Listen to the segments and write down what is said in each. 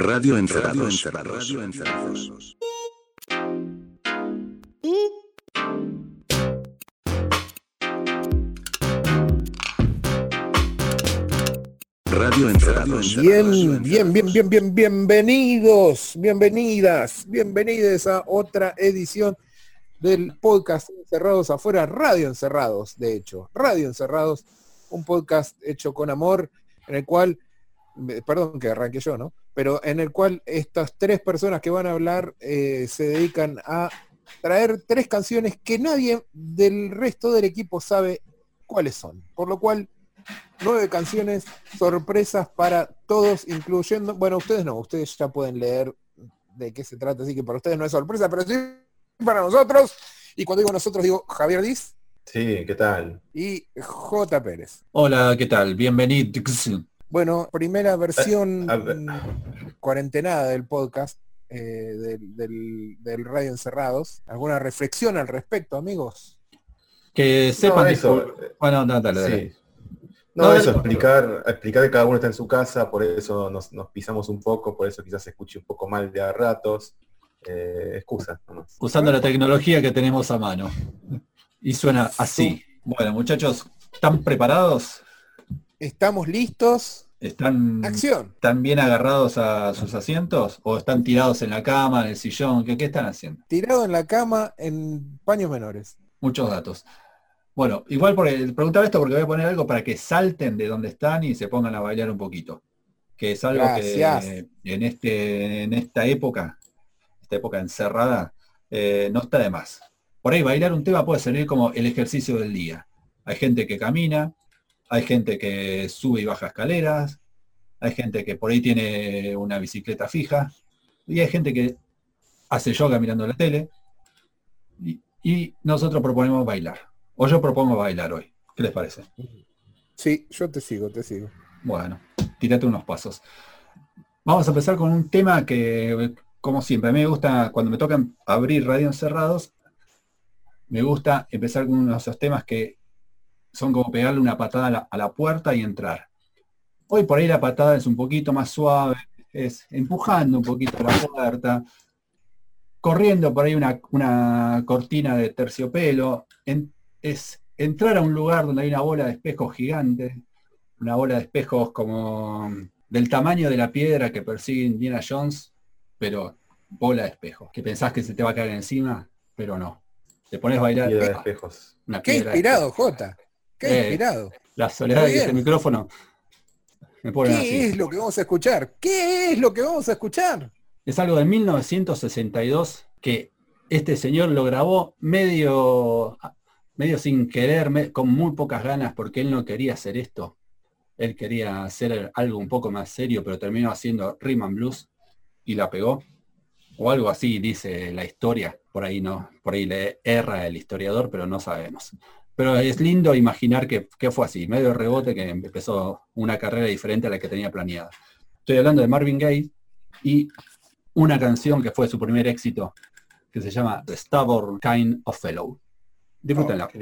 Radio Encerrados. Radio Encerrados. Radio Encerrados. Bien, bien, bien, bien, bien, bienvenidos, bienvenidas, bienvenidos a otra edición del podcast Encerrados afuera, Radio Encerrados, de hecho, Radio Encerrados, un podcast hecho con amor, en el cual, perdón que arranque yo, ¿no? Pero en el cual estas tres personas que van a hablar eh, se dedican a traer tres canciones que nadie del resto del equipo sabe cuáles son. Por lo cual, nueve canciones sorpresas para todos, incluyendo, bueno, ustedes no, ustedes ya pueden leer de qué se trata, así que para ustedes no es sorpresa, pero sí para nosotros. Y cuando digo nosotros digo Javier Diz Sí, ¿qué tal? y J. Pérez. Hola, ¿qué tal? Bienvenidos. Bueno, primera versión a ver. mm, cuarentenada del podcast eh, del, del- del Radio Encerrados. ¿Alguna reflexión al respecto, amigos? Que sepan No, eso, eh, Bueno, no, dale, dale. Sí. No, No, eso, explicar, explicar que cada uno está en su casa, por eso nos, nos pisamos un poco, por eso quizás se escuche un poco mal de a ratos. Eh, excusa nomás. Usando la tecnología que tenemos a mano. Y suena así. Bueno, muchachos, ¿están preparados? ¿Estamos listos? ¿Están, ¡Acción! ¿Están bien agarrados a sus asientos? ¿O están tirados en la cama, en el sillón? ¿Qué, qué están haciendo? Tirado en la cama en paños menores. Muchos datos. Bueno, igual por el, preguntaba esto porque voy a poner algo para que salten de donde están y se pongan a bailar un poquito. Que es algo Gracias. que en, este, en esta época, esta época encerrada, eh, no está de más. Por ahí bailar un tema puede servir como el ejercicio del día. Hay gente que camina, hay gente que sube y baja escaleras, hay gente que por ahí tiene una bicicleta fija, y hay gente que hace yoga mirando la tele, y, y nosotros proponemos bailar. O yo propongo bailar hoy. ¿Qué les parece? Sí, yo te sigo, te sigo. Bueno, tírate unos pasos. Vamos a empezar con un tema que, como siempre, a mí me gusta, cuando me tocan abrir radio encerrados, me gusta empezar con uno de esos temas que son como pegarle una patada a la, a la puerta y entrar. Hoy por ahí la patada es un poquito más suave, es empujando un poquito la puerta, corriendo por ahí una, una cortina de terciopelo, en- es entrar a un lugar donde hay una bola de espejos gigante, una bola de espejos como del tamaño de la piedra que persigue Indiana Jones, pero bola de espejos, que pensás que se te va a caer encima, pero no. Te pones a bailar Piedra de espejos. una ¡Qué inspirado. Jota! ¡Qué Eh, inspirado! La soledad ese bien. micrófono me ¿Qué así. es lo que vamos a escuchar? ¿Qué es lo que vamos a escuchar? Es algo de 1962 que este señor lo grabó medio, medio sin querer, me- con muy pocas ganas, porque él no quería hacer esto. Él quería hacer algo un poco más serio, pero terminó haciendo Rhythm Blues y la pegó. O algo así dice la historia. Por ahí no, por ahí le erra el historiador, pero no sabemos. Pero es lindo imaginar que, fue así, medio rebote que empezó una carrera diferente a la que tenía planeada. Estoy hablando de Marvin Gaye y una canción que fue su primer éxito, que se llama The Stubborn Kind of Fellow. Disfrútenla. Qué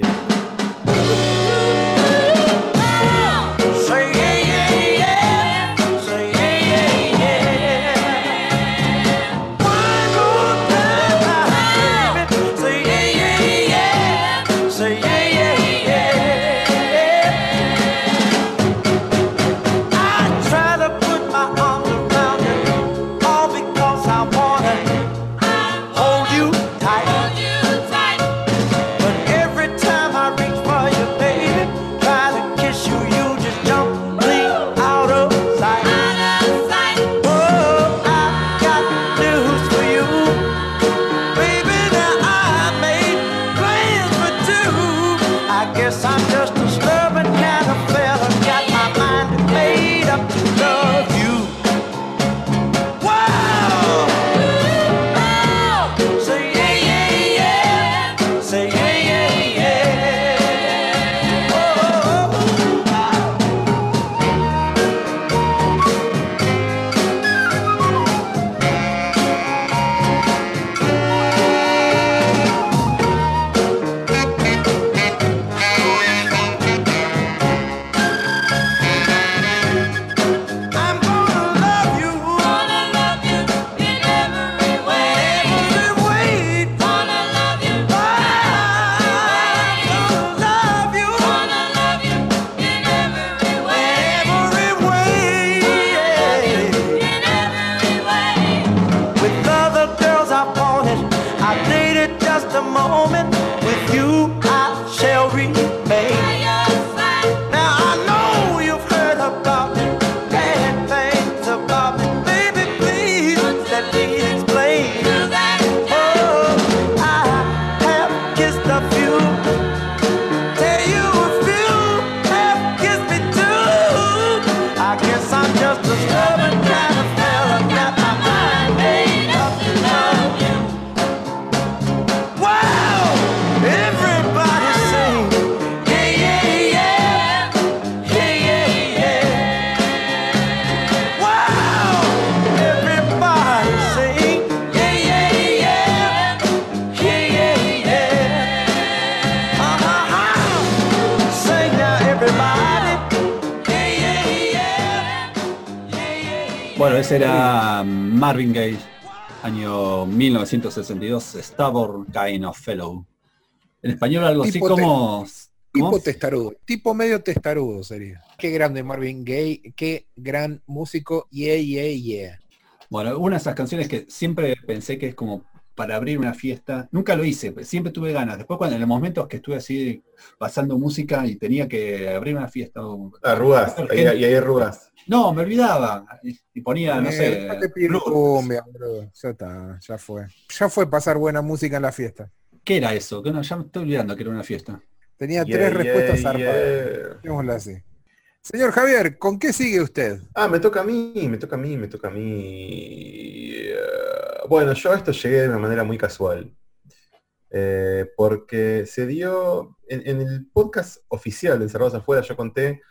Stubborn Kind of Fellow. En español algo así Tipo como... Tipo ¿cómo? testarudo, tipo medio testarudo sería. Qué grande Marvin Gaye, qué gran músico, yeah, yeah, yeah. Bueno, una de esas canciones que siempre pensé que es como para abrir una fiesta. Nunca lo hice, pero siempre tuve ganas. Después cuando en los momentos que estuve así pasando música y tenía que abrir una fiesta. o- Arrugas, y ahí hay arrugas. No, me olvidaba. Y ponía, no Eh, sé. cumbia, bro. Ya está, ya fue. Ya fue pasar buena música en la fiesta. ¿Qué era eso? Que no, ya me estoy olvidando que era una fiesta. Tenía Yeah, tres respuestas yeah, zarpadas. yeah. Así. Señor Javier, ¿con qué sigue usted? Ah, me toca a mí, me toca a mí, me toca a mí. Eh, Bueno, yo a esto llegué de una manera muy casual. Eh, porque se dio, en, en el podcast oficial de Encerrados Afuera, yo conté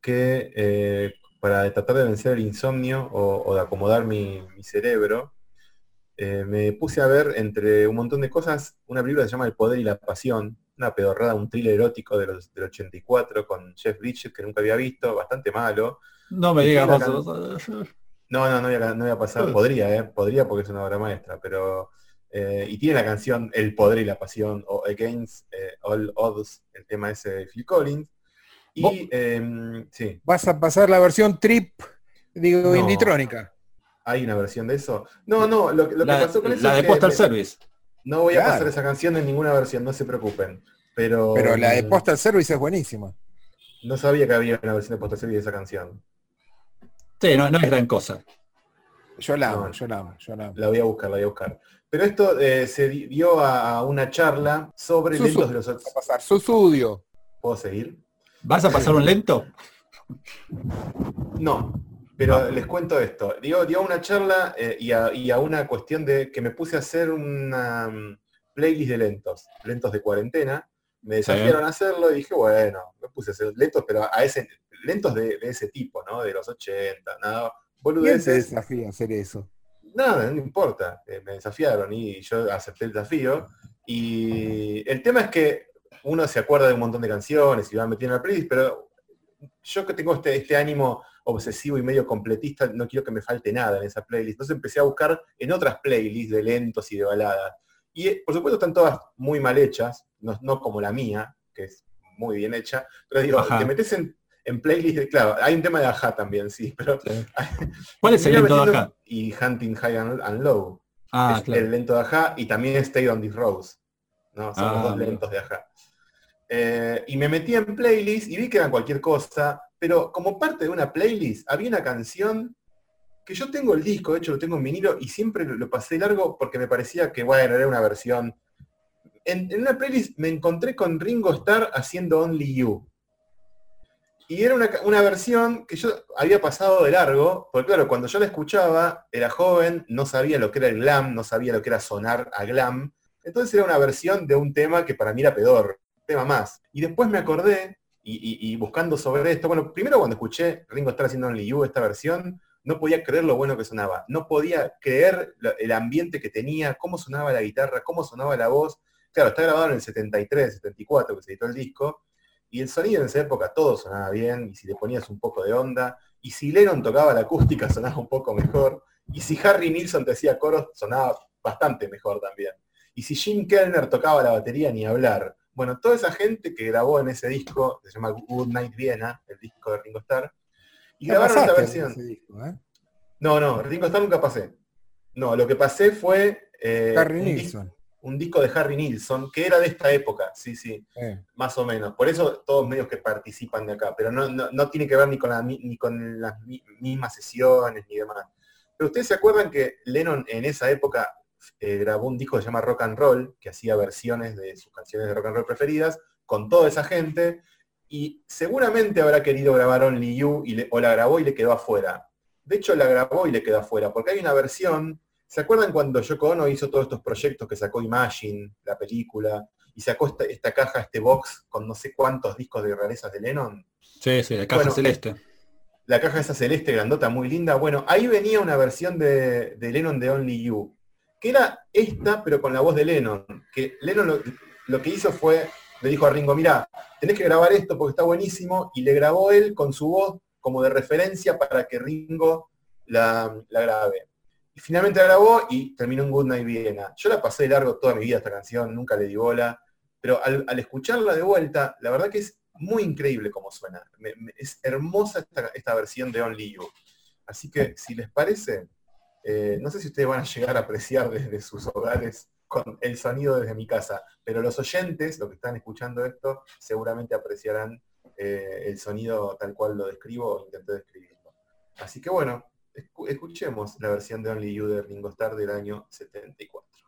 que eh, para tratar de vencer el insomnio o, o de acomodar mi, mi cerebro, eh, me puse a ver entre un montón de cosas una película que se llama El Poder y la Pasión, una pedorrada, un thriller erótico de los, del 84 con Jeff Bridges que nunca había visto, bastante malo. No me digas. No, no, no voy a, no voy a pasar, podría, ¿eh? podría porque es una obra maestra, pero... eh, y tiene la canción El Poder y la Pasión, o Against eh, All Odds, el tema ese de Phil Collins. Y, em, sí, Vas a pasar la versión trip, digo, No. inditrónica. hay una versión de eso. No, no, lo, lo que pasó con eso la es de que Postal me- Service. no voy a pasar esa canción en ninguna versión, no se preocupen. Pero, Pero la de mm, Postal Service es buenísima. No sabía que había una versión de Postal Service de esa canción. Sí, no, no es gran cosa. Yo la amo, No. yo la amo, yo la amo. La voy a buscar, la voy a buscar. Pero esto eh, se di- dio a, una charla sobre Susu. lentos de los... A pasar su estudio. ¿Puedo seguir? ¿Vas a pasar un lento? No, pero les cuento esto. Dio, dio una charla eh, y, a, y a una cuestión de que me puse a hacer una mm, playlist de lentos, lentos de cuarentena. Me desafiaron a hacerlo y dije, bueno, me puse a hacer lentos, pero a ese, lentos de, de ese tipo, ¿no? De los 80, nada, ¿Quién te boludeces. desafía a hacer eso? Nada, no importa. eh, me desafiaron y yo acepté el desafío. Y el tema es que uno se acuerda de un montón de canciones y va metiendo en la playlist, pero yo que tengo este, este ánimo obsesivo y medio completista, no quiero que me falte nada en esa playlist. Entonces empecé a buscar en otras playlists de lentos y de baladas. Y eh, por supuesto están todas muy mal hechas, no, no como la mía, que es muy bien hecha, pero digo, Ajá. te metes en, en playlist, de- claro, hay un tema de Aja también, sí, pero ¿Cuál es el Mira, lento de metiendo- acá? Y Hunting High and, and Low. Ah, es claro. el lento de Aja y también Stay on This Rose. ¿no? Son Ah, los dos mira. lentos de Aja. Eh, y me metí en playlist y vi que eran cualquier cosa, pero como parte de una playlist había una canción que yo tengo el disco, de hecho lo tengo en vinilo y siempre lo, pasé largo porque me parecía que bueno, era una versión. En, en una playlist me encontré con Ringo Starr haciendo Only You. Y era una, una versión que yo había pasado de largo, porque claro, cuando yo la escuchaba, era joven, no sabía lo que era el glam, no sabía lo que era sonar a glam. Entonces era una versión de un tema que para mí era pedor, un tema más. Y después me acordé, y, buscando sobre esto, bueno, primero cuando escuché Ringo Starr haciendo Only You, esta versión, no podía creer lo bueno que sonaba. No podía creer el ambiente que tenía, cómo sonaba la guitarra, cómo sonaba la voz. Claro, está grabado en el 73, 74, que se editó el disco, y el sonido en esa época todo sonaba bien, y si le ponías un poco de onda, y si Lennon tocaba la acústica sonaba un poco mejor, y si Harry Nilsson te hacía coros sonaba bastante mejor también. Y si Jim Kellner tocaba la batería, ni hablar. Bueno, toda esa gente que grabó en ese disco, se llama Good Night Viena, el disco de Ringo Starr, y grabaron esta versión. disco, ¿eh? No, no, Ringo Starr nunca pasé. No, lo que pasé fue eh, Harry un, Nilsson. un disco de Harry Nilsson, que era de esta época, sí, sí, eh. más o menos. Por eso todos medios que participan de acá, pero no, no, no tiene que ver ni con, la ni con las mi- mismas sesiones ni demás. Pero ustedes se acuerdan que Lennon en esa época eh, grabó un disco que se llama Rock and Roll, que hacía versiones de sus canciones de rock and roll preferidas, con toda esa gente, y seguramente habrá querido grabar Only You, y le- o la grabó y le quedó afuera. De hecho, la grabó y le quedó afuera, porque hay una versión, ¿se acuerdan cuando Yoko Ono hizo todos estos proyectos que sacó Imagine, la película, y sacó esta, esta caja, este box, con no sé cuántos discos de rarezas de Lennon? Sí, sí, la caja Bueno, celeste. la caja esa celeste grandota muy linda. Bueno, ahí venía una versión de, de Lennon de Only You, que era esta, pero con la voz de Lennon. Que Lennon lo, que hizo fue, le dijo a Ringo, mira, tenés que grabar esto porque está buenísimo, y le grabó él con su voz como de referencia para que Ringo la, la grabé. Y finalmente la grabó y terminó en Good Night Viena. Yo la pasé de largo toda mi vida esta canción, nunca le di bola, pero al, escucharla de vuelta, la verdad que es muy increíble como suena. Es hermosa esta, esta versión de Only You. Así que, si les parece, eh, no sé si ustedes van a llegar a apreciar desde sus hogares con el sonido desde mi casa, pero los oyentes, los que están escuchando esto, seguramente apreciarán eh, el sonido tal cual lo describo o intenté describirlo. Así que bueno, escu- escuchemos la versión de Only You de Ringo Starr del año 74.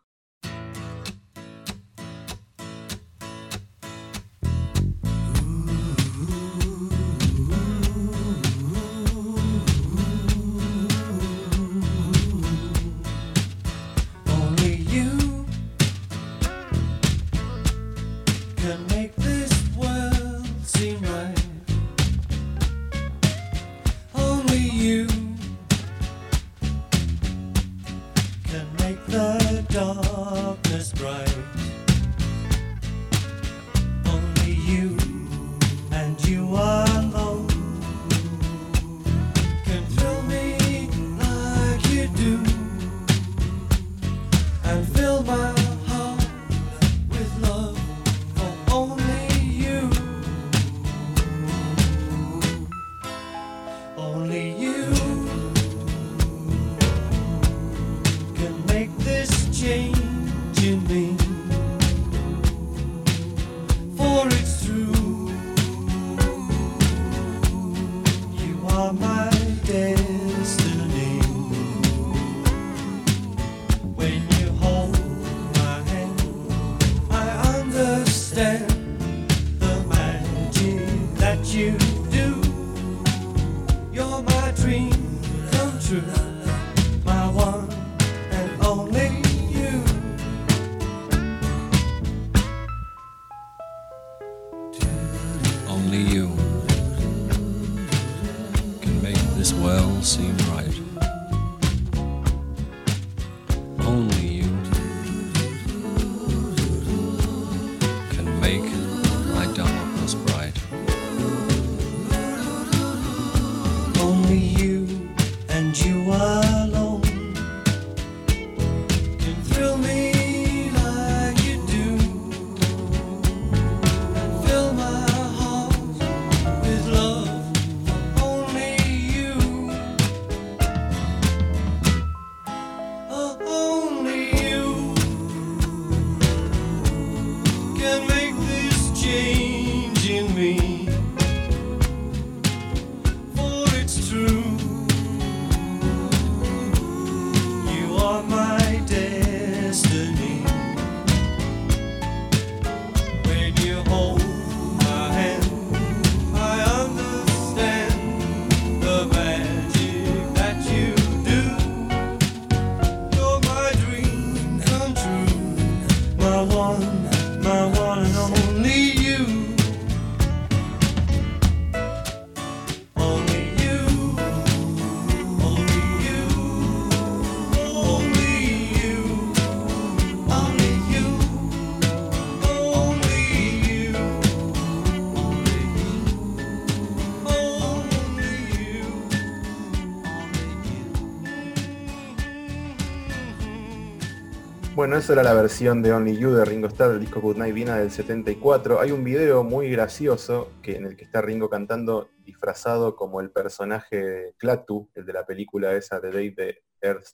Bueno, esa era la versión de Only You de Ringo Starr del disco Good Night Viena del 74. Hay un video muy gracioso que, en el que está Ringo cantando disfrazado como el personaje Klaatu, el de la película esa de Dave de Earth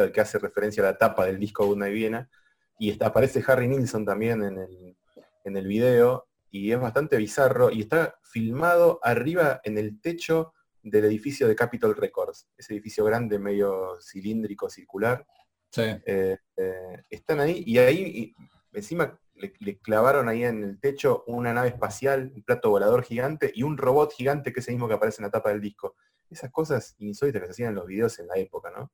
al que hace referencia a la tapa del disco Good Night Viena. Y está, aparece Harry Nilsson también en el, en el video y es bastante bizarro y está filmado arriba en el techo del edificio de Capitol Records, ese edificio grande, medio cilíndrico, circular. Sí. Eh, eh, están ahí y ahí y encima le, le clavaron ahí en el techo una nave espacial, un plato volador gigante y un robot gigante que es el mismo que aparece en la tapa del disco. Esas cosas insólitas que se hacían en los videos en la época, ¿no?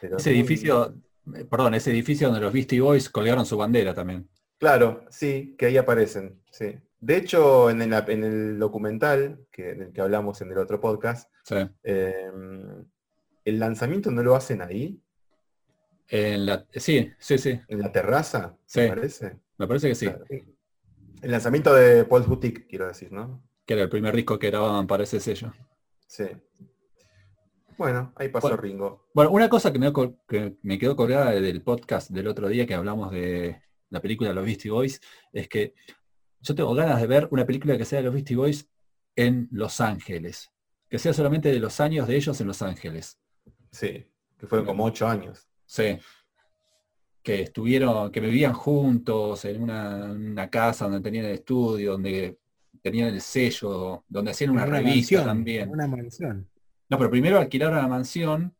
Pero Ese muy- edificio, eh, perdón, ese edificio donde los Beastie Boys colgaron su bandera también. Claro, sí, que ahí aparecen, sí. De hecho, en el, en el documental que, que hablamos en el otro podcast, Sí. eh, el lanzamiento no lo hacen ahí, En la, sí, sí, sí. en la terraza, Sí. ¿me parece? Me parece que sí. El lanzamiento de Paul's Boutique, quiero decir, ¿no? Que era el primer disco que grababan para ese sello. Sí. Bueno, ahí pasó Bueno. Ringo. Bueno, una cosa que me, co- que me quedó colgada del podcast del otro día que hablamos de la película Los Beastie Boys es que yo tengo ganas de ver una película que sea de los Beastie Boys en Los Ángeles. Que sea solamente de los años de ellos en Los Ángeles. Sí, que fueron como ocho años. Sí. Que estuvieron, que vivían juntos en una, una casa donde tenían el estudio, donde tenían el sello, donde hacían una, revista mansión, también. Una mansión. No, pero primero alquilaron la mansión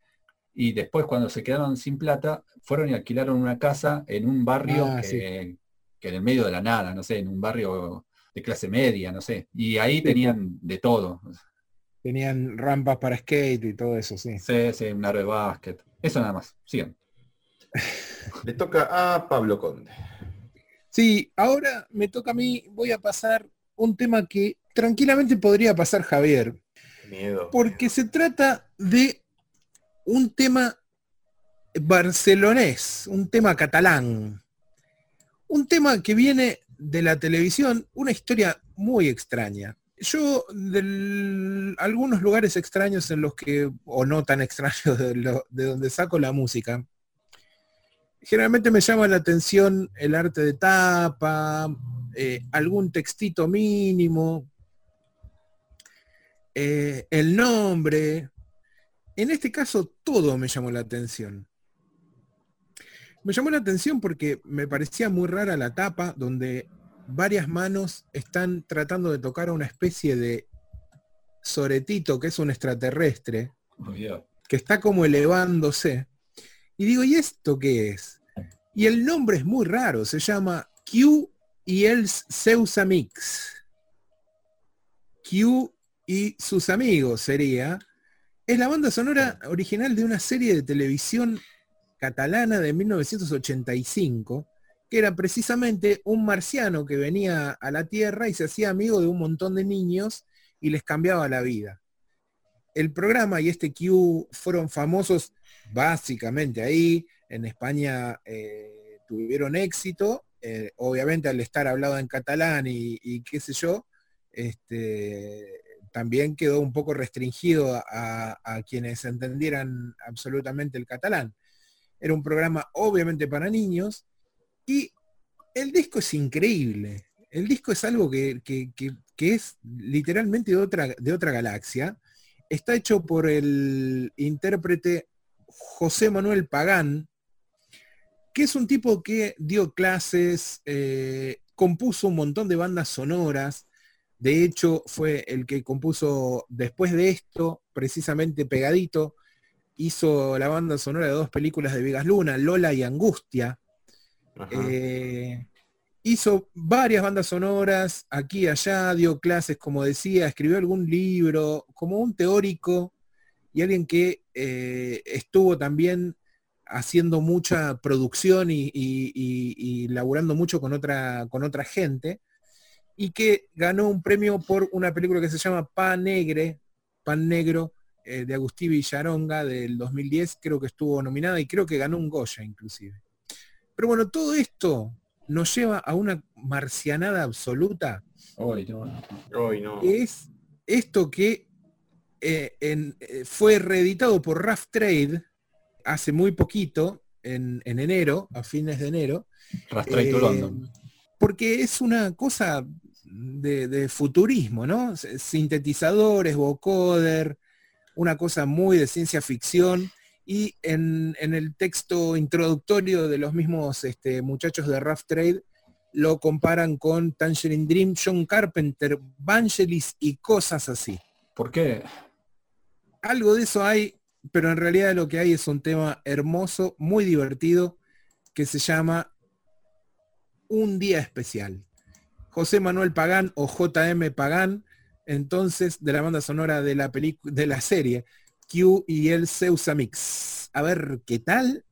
y después cuando se quedaron sin plata, fueron y alquilaron una casa en un barrio Ah, que, que en el medio de la nada, no sé, en un barrio de clase media, no sé. Y ahí tenían de todo. Tenían rampas para skate y todo eso, sí. Sí, sí, un aro de básquet. Eso nada más. Sigan. Le toca a Pablo Conde. Sí, ahora me toca a mí, voy a pasar un tema que tranquilamente podría pasar Javier, Miedo. porque se trata de un tema barcelonés, un tema catalán, un tema que viene de la televisión, una historia muy extraña. Yo, de algunos lugares extraños en los que, o no tan extraños de, donde saco la música, generalmente me llama la atención el arte de tapa, eh, algún textito mínimo, eh, el nombre. En este caso todo me llamó la atención. Me llamó la atención porque me parecía muy rara la tapa donde varias manos están tratando de tocar a una especie de soretito que es un extraterrestre que está como elevándose. Y digo, ¿y esto qué es? Y el nombre es muy raro, se llama Q y el Zeus Amix. Q y sus amigos sería. Es la banda sonora original de una serie de televisión catalana de 1985, que era precisamente un marciano que venía a la Tierra y se hacía amigo de un montón de niños y les cambiaba la vida. El programa y este Q fueron famosos básicamente ahí. En España eh, tuvieron éxito, eh, obviamente al estar hablado en catalán y, qué sé yo, este, también quedó un poco restringido a quienes entendieran absolutamente el catalán. Era un programa obviamente para niños y el disco es increíble. El disco es algo que, que- que- es literalmente de otra, de otra galaxia. Está hecho por el intérprete José Manuel Pagán, que es un tipo que dio clases, eh, compuso un montón de bandas sonoras. De hecho, fue el que compuso después de esto, precisamente pegadito, hizo la banda sonora de dos películas de Vegas Luna, Lola y Angustia. Eh, hizo varias bandas sonoras, aquí y allá, dio clases, como decía, escribió algún libro, como un teórico y alguien que eh, estuvo también haciendo mucha producción y, y- laburando mucho con otra, con otra gente, y que ganó un premio por una película que se llama Pan Negre, Pan Negro, eh, de Agustín Villaronga del 2010, creo que estuvo nominada y creo que ganó un Goya inclusive. Pero bueno, todo esto nos lleva a una marcianada absoluta, Uy, no. Hoy no. es esto que eh, en- eh, fue reeditado por Rough Trade hace muy poquito, en, en enero, a fines de enero, Rastreito eh, London. porque es una cosa de, de futurismo, ¿no? Sintetizadores, vocoder, una cosa muy de ciencia ficción. Y en, en el texto introductorio de los mismos este, muchachos de Rough Trade lo comparan con Tangerine Dream, John Carpenter, Vangelis y cosas así. ¿Por qué? Algo de eso hay, pero en realidad lo que hay es un tema hermoso, muy divertido, que se llama Un Día Especial. José Manuel Pagán o JM Pagán, entonces de la banda sonora de la de la serie Q y el Zeus Mix. A ver qué tal.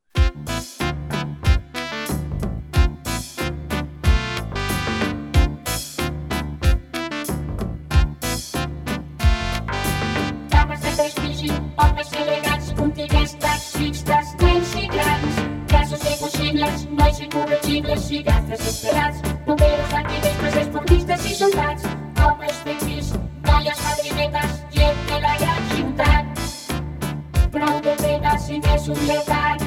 se mexe um detalhe.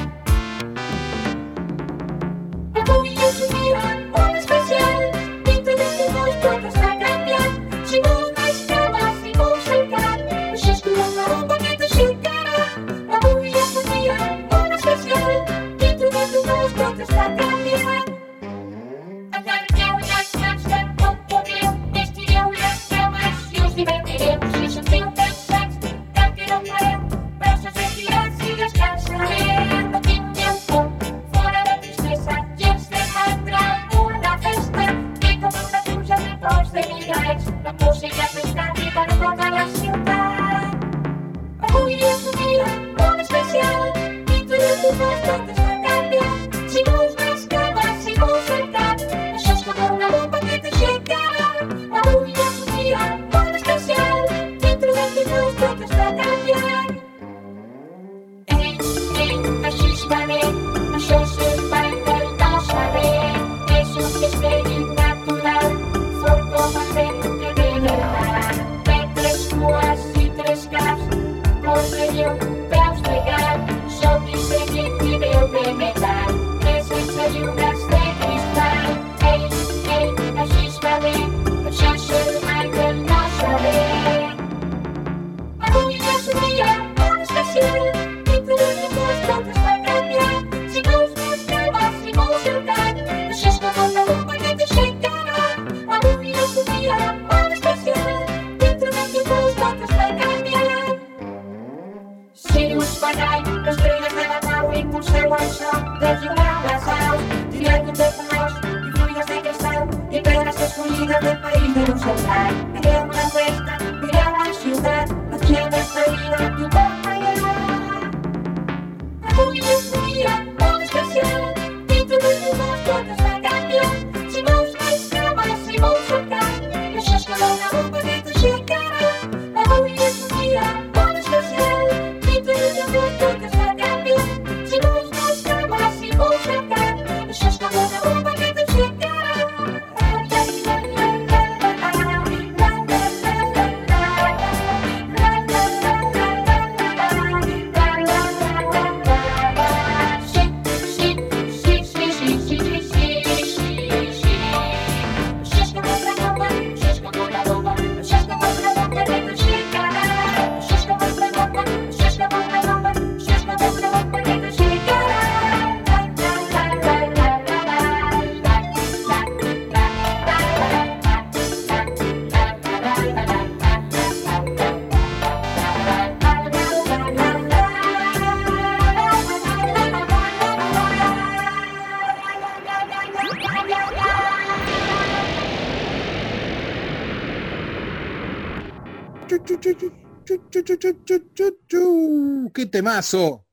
¡Qué temazo!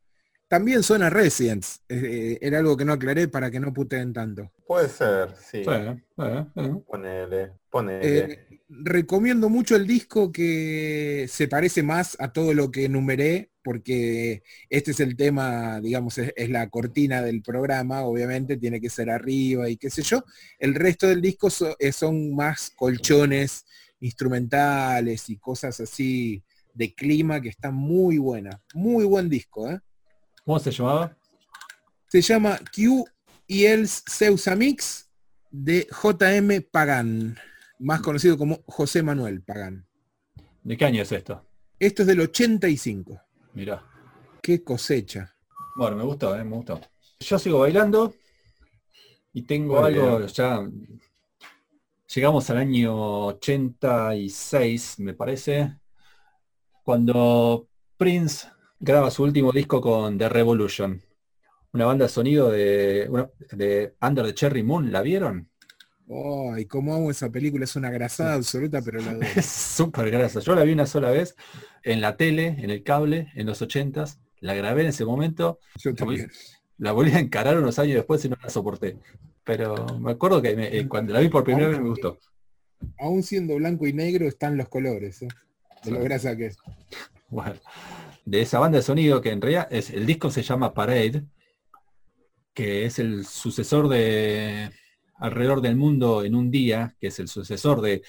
También suena Residents. Eh, era algo que no aclaré para que no puteen tanto. Puede ser, sí. Ponele, ponele. Eh, recomiendo mucho el disco que se parece más a todo lo que enumeré, porque este es el tema, digamos, es, es la cortina del programa, obviamente tiene que ser arriba y qué sé yo. El resto del disco so- eh, son más colchones instrumentales y cosas así de clima que están muy buenas. Muy buen disco, ¿eh? ¿Cómo se llamaba? Se llama Q y el Ceusa Mix de JM Pagan, más conocido como José Manuel Pagan. ¿De qué año es esto? Esto es del 85. Mirá. Qué cosecha. Bueno, me gustó, eh, me gustó. Yo sigo bailando y tengo Muy algo bien. ya. Llegamos al año 86, me parece, cuando Prince graba su último disco con The Revolution. Una banda de sonido de, de Under the Cherry Moon, ¿la vieron? Ay, cómo amo esa película, es una grasada absoluta, pero la adoro. Es súper grasa. Yo la vi una sola vez en la tele, en el cable, en los 80s. La grabé en ese momento. Yo también. La volví a encarar unos años después y no la soporté. Pero me acuerdo que me- eh, cuando la vi por primera vez me gustó. Aún siendo blanco y negro están los colores, ¿eh? de esa banda de sonido que en realidad es, el disco se llama Parade, que es el sucesor de Alrededor del Mundo en un Día, que es el sucesor de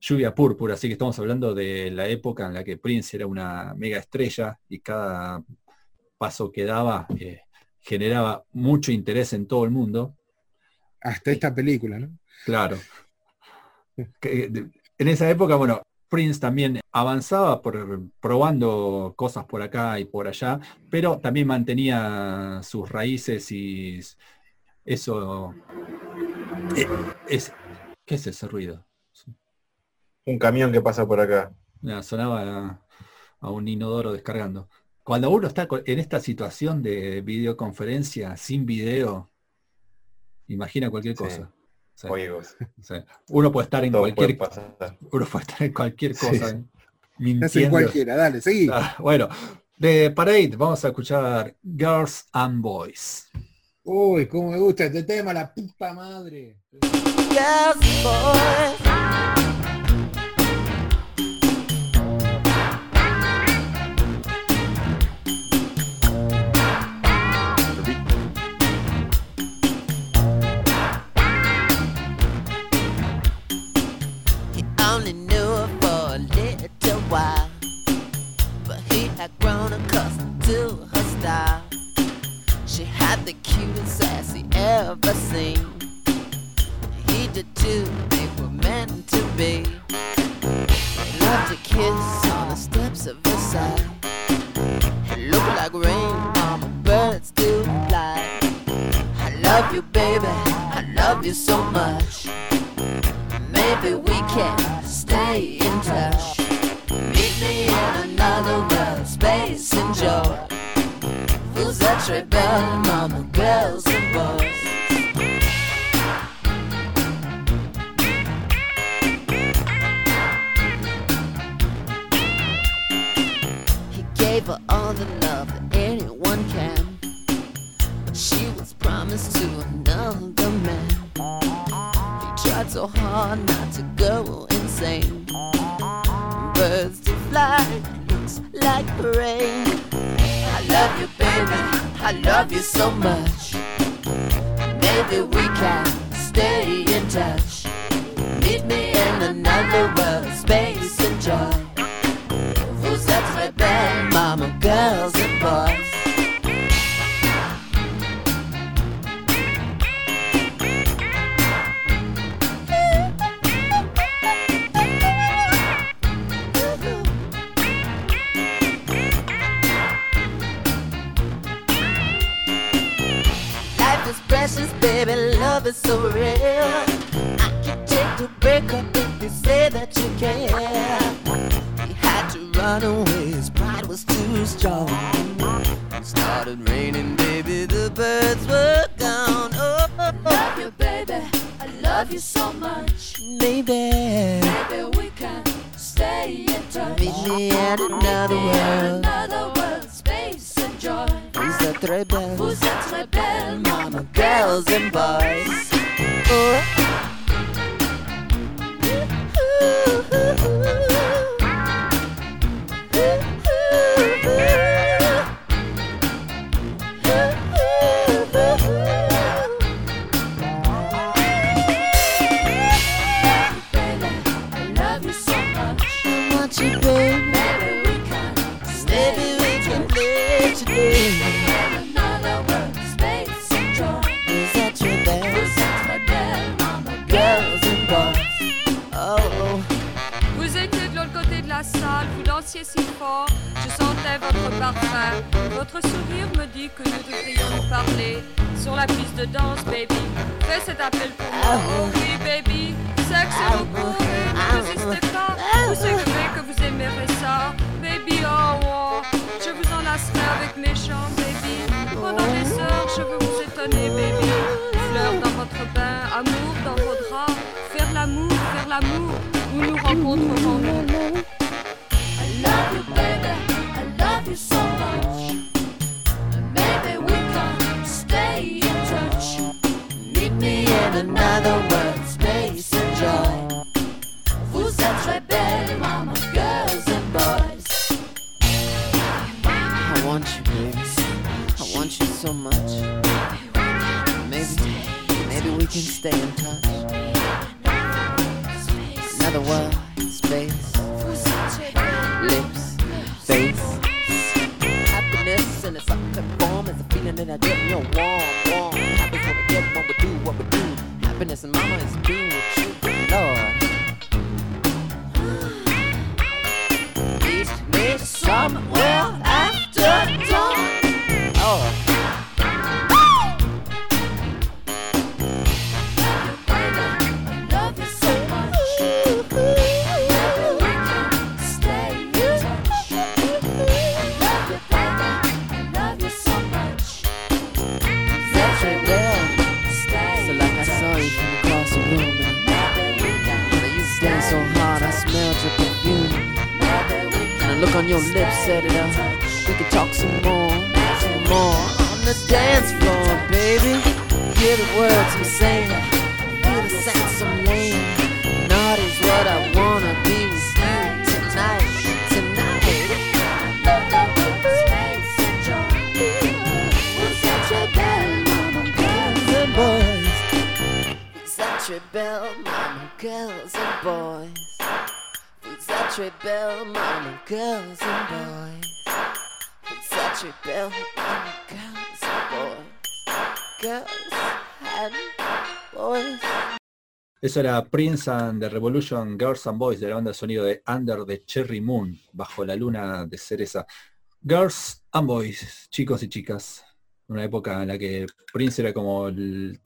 Lluvia Púrpura, así que estamos hablando de la época en la que Prince era una mega estrella y cada paso que daba eh, generaba mucho interés en todo el mundo. Hasta esta película, ¿no? Claro. en esa época, bueno, Prince también avanzaba por, probando cosas por acá y por allá, pero también mantenía sus raíces y eso... Eh, es, ¿Qué es ese ruido? Un camión que pasa por acá. Sonaba a, un inodoro descargando. Cuando uno está en esta situación de videoconferencia sin video, imagina cualquier cosa. Sí, juegos. Uno puede estar en cualquier uno puede estar en cualquier cosa. Sí. Mintiendo. En cualquiera, dale, seguí. Ah, bueno, de Parade vamos a escuchar Girls and Boys. Uy, cómo me gusta este tema, la puta madre. Girls and Boys. birds were gone. Oh, love you, baby. I love you so much. Maybe, maybe we can stay in touch. Meet me at another me world. At another world, space and joy. Who's that rebel? Who's that rebel, mama? Girls and boys. Oh. de danse, baby. Fais cet appel pour moi. Oh oui, baby. Sexe ah vous pourrez, ah ne résistez pas. Vous savez que vous aimerez ça, baby. Oh, oh. je vous enlacerai avec mes chambres. Eso era Prince and the Revolution Girls and Boys de la banda de sonido de Under the Cherry Moon, bajo la luna de cereza. Girls and Boys, chicos y chicas. Una época en la que Prince era como el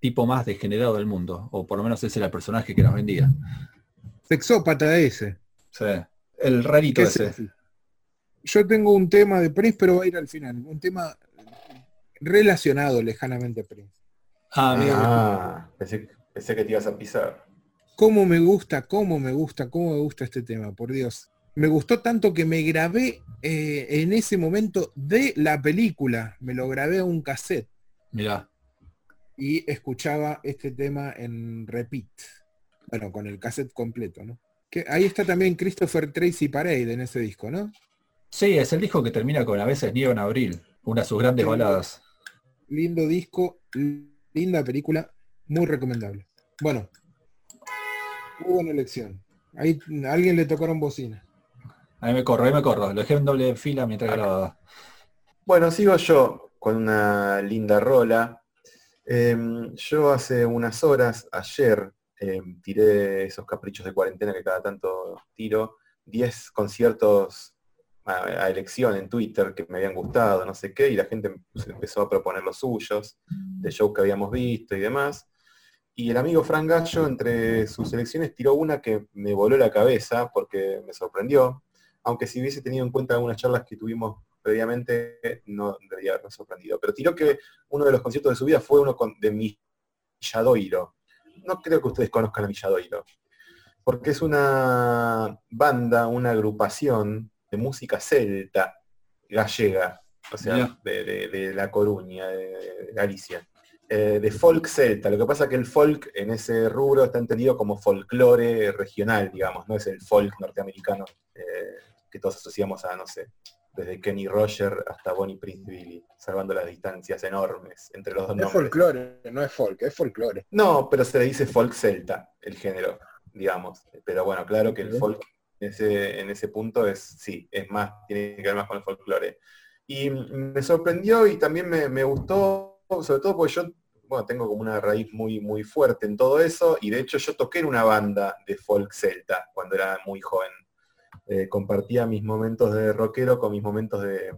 tipo más degenerado del mundo, o por lo menos ese era el personaje que nos vendía. Sexópata ese. Sí, el rarito ¿Qué ese. es? Yo tengo un tema de Prince, pero va a ir al final. Un tema relacionado lejanamente a Prince. Ah, mira. Ah, pensé, pensé que te ibas a pisar. Cómo me gusta, cómo me gusta, cómo me gusta este tema, por Dios. Me gustó tanto que me grabé eh, en ese momento de la película. Me lo grabé a un cassette Mirá. y escuchaba este tema en repeat. Bueno, con el cassette completo, ¿no? Que ahí está también Christopher Tracy Parade en ese disco, ¿no? Sí, es el disco que termina con A veces nieva en abril, una de sus grandes baladas. Lindo disco, linda película, muy recomendable. Bueno, muy buena elección. Ahí a alguien le tocaron bocina. Ahí me corro, ahí me corro. Lo dejé en doble fila mientras grababa. Bueno, sigo yo con una linda rola. Em, yo hace unas horas, ayer, em, tiré esos caprichos de cuarentena que cada tanto tiro, 10 conciertos a, a elección en Twitter que me habían gustado, no sé qué, y la gente empezó a proponer los suyos, de shows que habíamos visto y demás. Y el amigo Frank Gallo, entre sus elecciones, tiró una que me voló la cabeza porque me sorprendió, aunque si hubiese tenido en cuenta algunas charlas que tuvimos previamente, no debería haberme sorprendido. Pero tiró que uno de los conciertos de su vida fue uno con, de Milladoiro. No creo que ustedes conozcan a Milladoiro, porque es una banda, una agrupación de música celta gallega, o sea, de, de- de La Coruña, de, de Galicia. Eh, de folk celta. Lo que pasa es que el folk en ese rubro está entendido como folclore regional, digamos, no es el folk norteamericano eh, que todos asociamos a, no sé, desde Kenny Roger hasta Bonnie Prince Billy, salvando las distancias enormes entre los dos Es nombres. folclore, no es folk, es folclore. No, pero se le dice folk celta, el género, digamos. Pero bueno, claro que el folk en ese, en ese punto es, sí, es más, tiene que ver más con el folclore. Y me sorprendió y también me, me gustó, sobre todo porque yo, bueno, tengo como una raíz muy, muy fuerte en todo eso, y de hecho yo toqué en una banda de folk celta cuando era muy joven. Eh, compartía mis momentos de rockero con mis momentos de,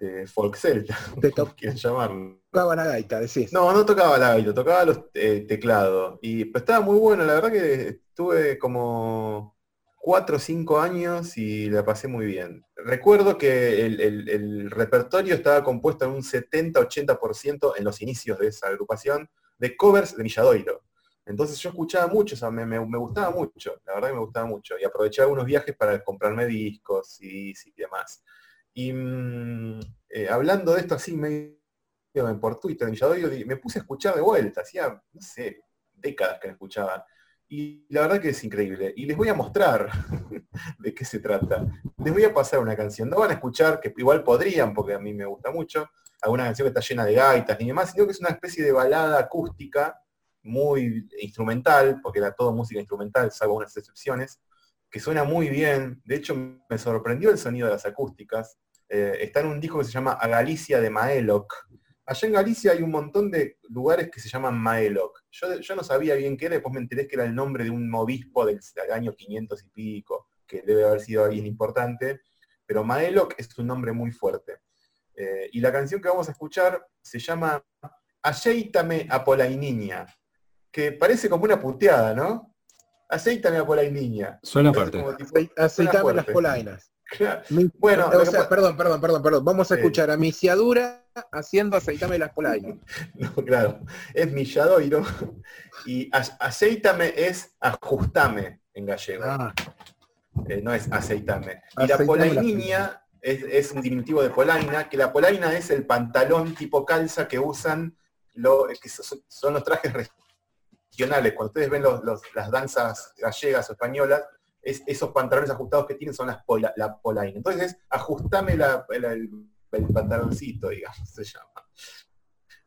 de folk celta, Te como quieran llamarlo. tocaba la gaita, decís. No, no tocaba la gaita, tocaba los eh, teclados. Y pero estaba muy bueno, la verdad que estuve como cuatro o cinco años y la pasé muy bien. Recuerdo que el, repertorio estaba compuesto en un 70-80% en los inicios de esa agrupación de covers de Milladoiro. Entonces yo escuchaba mucho, o sea, me, me- gustaba mucho, la verdad que me gustaba mucho. Y aproveché algunos viajes para comprarme discos, CDs y demás. Y mm, eh, hablando de esto así medio por Twitter, Milladoiro, di- me puse a escuchar de vuelta, hacía, no sé, décadas que no escuchaba. Y la verdad que es increíble. Y les voy a mostrar de qué se trata. Les voy a pasar una canción. No van a escuchar, que igual podrían, porque a mí me gusta mucho, alguna canción que está llena de gaitas ni demás, sino que es una especie de balada acústica, muy instrumental, porque era todo música instrumental, salvo unas excepciones, que suena muy bien. De hecho, me sorprendió el sonido de las acústicas. Eh, está en un disco que se llama A Galicia de Maeloc, allá en Galicia hay un montón de lugares que se llaman Maeloc. Yo, yo no sabía bien qué era, después me enteré que era el nombre de un obispo del, del año 500 y pico, que debe haber sido alguien importante, pero Maeloc es un nombre muy fuerte. Eh, y la canción que vamos a escuchar se llama Aceítame a Polainiña, que parece como una puteada, ¿no? Aceítame a Polainiña. Suena fuerte. tipo- fuerte. las polainas. Claro. Bueno, o que perdón, perdón, perdón, perdón. Vamos a escuchar a Misiadura haciendo aceitame las polainas. No, claro, es milladoiro y aceítame es ajustame en gallego, Ah, eh, no es aceítame. Y la polaininha es, es un diminutivo de polaina, que la polaina es el pantalón tipo calza que usan, lo, que son, son los trajes regionales. Cuando ustedes ven los- los- las danzas gallegas o españolas, es- esos pantalones ajustados que tienen son las pola- la. Entonces es ajustame el, pantaloncito, digamos, se llama.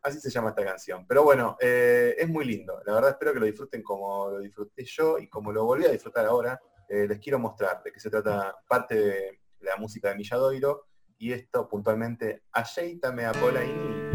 Así se llama esta canción. Pero bueno, eh, es muy lindo. La verdad espero que lo disfruten como lo disfruté yo y como lo volví a disfrutar ahora. Eh, les quiero mostrar de qué se trata parte de la música de Milladoiro y esto puntualmente, Aceítame a Polaini.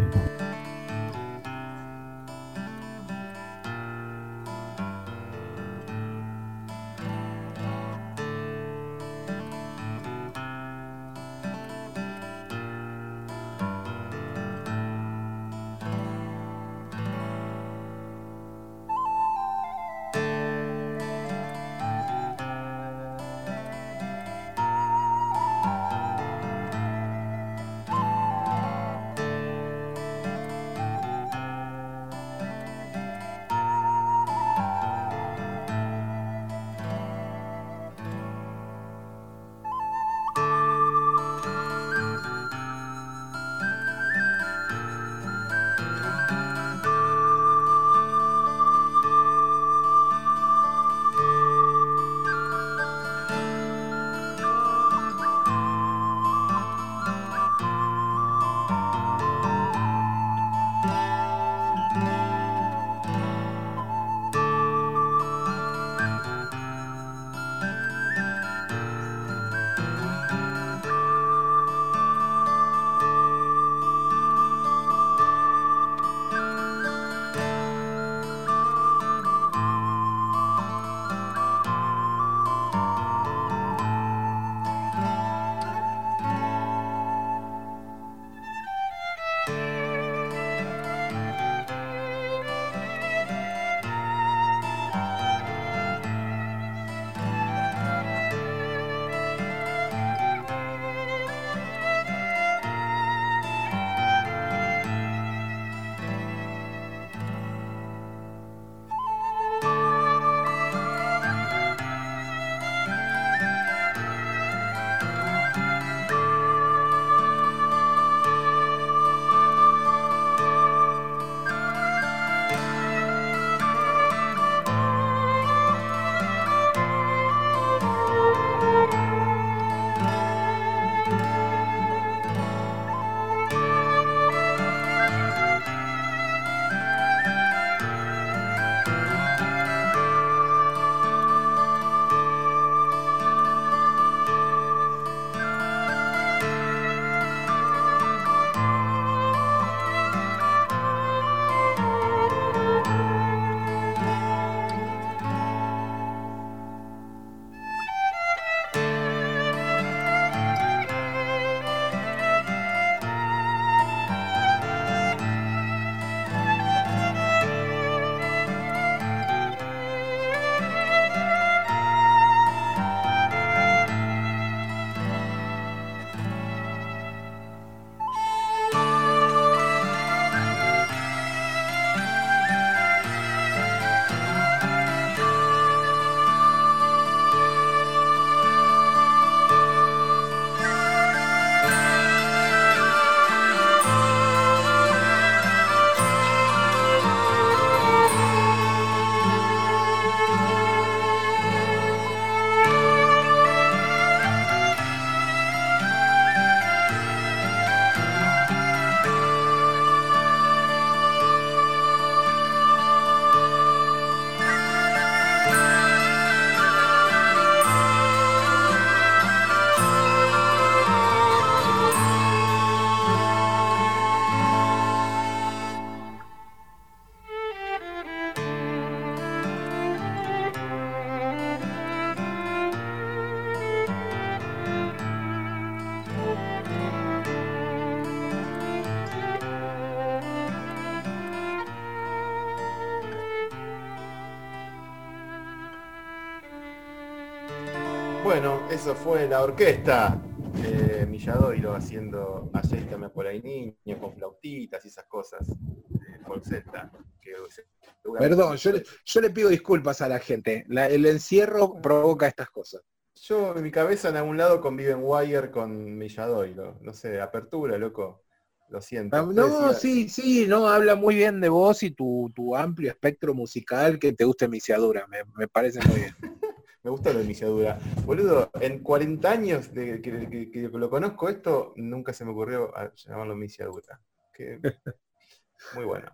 Eso fue la orquesta. Eh, Milladoiro haciendo Ayéstame por ahí niño con flautitas y esas cosas. de Folseta, que seguramente- Perdón, yo le, yo le pido disculpas a la gente. La- el encierro provoca estas cosas. Yo en mi cabeza en algún lado conviven Wire con Milladoiro. No sé, apertura, loco. Lo siento. Ah, No, sí, sí, no, habla muy bien de vos y tu, tu amplio espectro musical que te gusta Misiadura, me, me parece muy bien. Me gusta lo de Milladoura. Boludo, en 40 años de que, que- que lo conozco esto, nunca se me ocurrió a llamarlo Milladoura. Que- Muy bueno.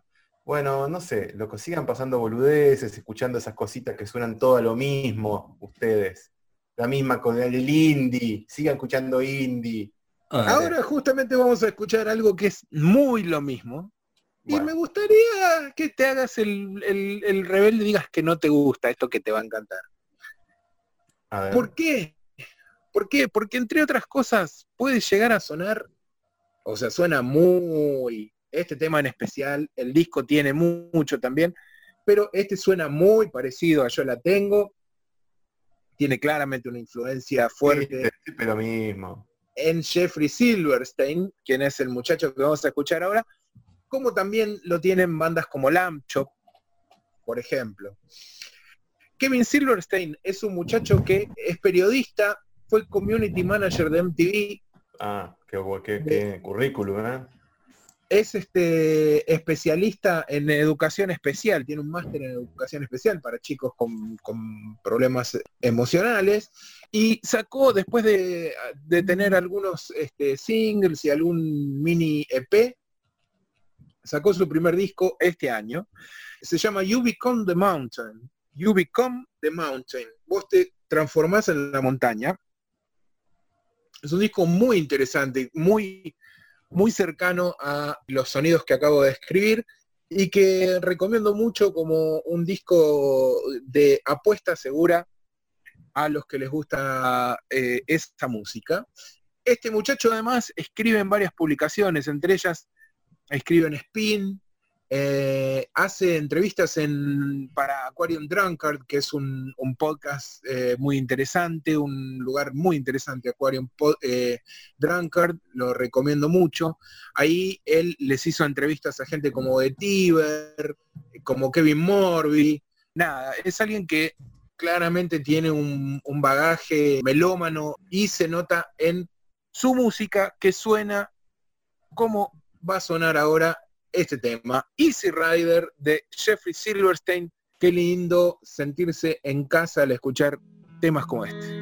Bueno, no sé, lo que sigan pasando boludeces, escuchando esas cositas que suenan todo a lo mismo, ustedes. La misma con el indie, sigan escuchando indie. Ah, Ahora justamente vamos a escuchar algo que es muy lo mismo. Y me gustaría que te hagas el, el, el rebelde y digas que no te gusta esto que te va a encantar. A ver. ¿Por qué? ¿Por qué? Porque entre otras cosas puede llegar a sonar, o sea, suena muy, este tema en especial, el disco tiene mu- mucho también, pero este suena muy parecido a Yo la tengo, tiene claramente una influencia fuerte Sí, lo mismo. en Jeffrey Silverstein, quien es el muchacho que vamos a escuchar ahora, como también lo tienen bandas como Lamb Chop, por ejemplo. Kevin Silverstein es un muchacho que es periodista, fue community manager de MTV, Ah, qué, bu- qué, qué currículum, ¿eh? es este especialista en educación especial, tiene un máster en educación especial para chicos con, con problemas emocionales y sacó después de, de tener algunos este, singles y algún mini EP, sacó su primer disco este año. Se llama You Become the Mountain. You Become the Mountain. Vos te transformás en la montaña. Es un disco muy interesante, muy, muy cercano a los sonidos que acabo de escribir y que recomiendo mucho como un disco de apuesta segura a los que les gusta eh, esta música. Este muchacho además escribe en varias publicaciones, entre ellas escribe en Spin, eh, hace entrevistas en, para Aquarium Drunkard, que es un, podcast eh, muy interesante, un lugar muy interesante, Aquarium eh, Drunkard, lo recomiendo mucho. Ahí él les hizo entrevistas a gente como de Tiber, como Kevin Morby. Nada, es alguien que claramente tiene un bagaje melómano y se nota en su música que suena como va a sonar ahora este tema, Easy Rider de Jeffrey Silverstein. Qué lindo sentirse en casa al escuchar temas como este.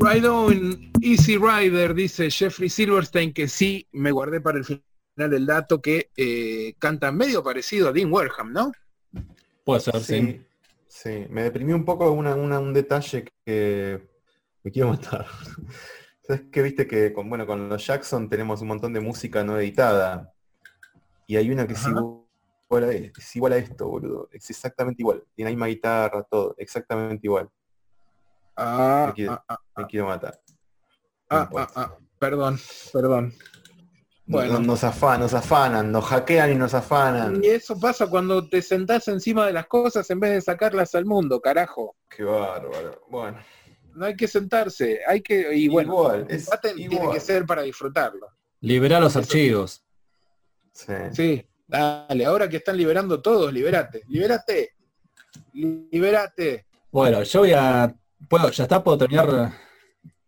Ride on Easy Rider, dice Jeffrey Silverstein, que sí, me guardé para el final el dato que eh, canta medio parecido a Dean Warham, ¿no? Puede ser, sí. Sí, sí. Me deprimió un poco una, una- un detalle que me quiero matar. ¿Sabes que viste que con, bueno, con los Jackson tenemos un montón de música no editada? Y hay una que es Ajá. igual, a, es igual a esto, boludo. Es exactamente igual. Tiene la misma guitarra, todo. Exactamente igual. Ah, Me quiero, ah, ah, me quiero matar. No ah, ah, ah, perdón, perdón. Bueno. Nos, nos afanan, nos afanan, nos hackean y nos afanan. Y eso pasa cuando te sentás encima de las cosas en vez de sacarlas al mundo, carajo. Qué bárbaro. Bueno, No hay que sentarse, hay que, y bueno, Igual, el es tiene que ser para disfrutarlo. Liberar los archivos. sí. Sí, dale, ahora que están liberando todos, liberate, liberate, liberate. Bueno, yo voy a. ¿Puedo, ya está? ¿Puedo terminar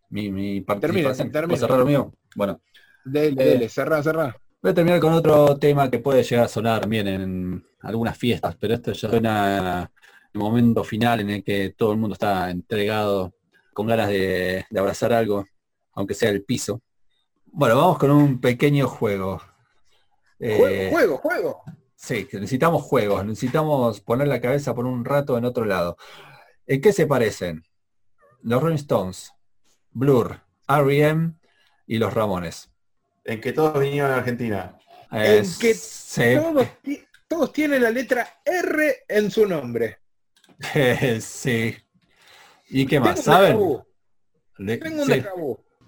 mi, mi participación? termine. ¿Puedo cerrar lo mío? Bueno, Dele, Eh, dele, cerrá, cerrá. voy a terminar con otro tema que puede llegar a sonar bien en algunas fiestas, pero esto ya suena el momento final en el que todo el mundo está entregado, con ganas de, de abrazar algo, aunque sea el piso. Bueno, vamos con un pequeño juego. Eh, Juego, juego, juego. Sí, necesitamos juegos, necesitamos poner la cabeza por un rato en otro lado. ¿En qué se parecen? Los Rolling Stones, Blur, R.E.M. y los Ramones. En que todos vinieron a Argentina. En Es- que sí, Todos, todos tienen la letra R en su nombre. sí. ¿Y qué Tengo más? un ¿Saben? Le- Tengo un sí.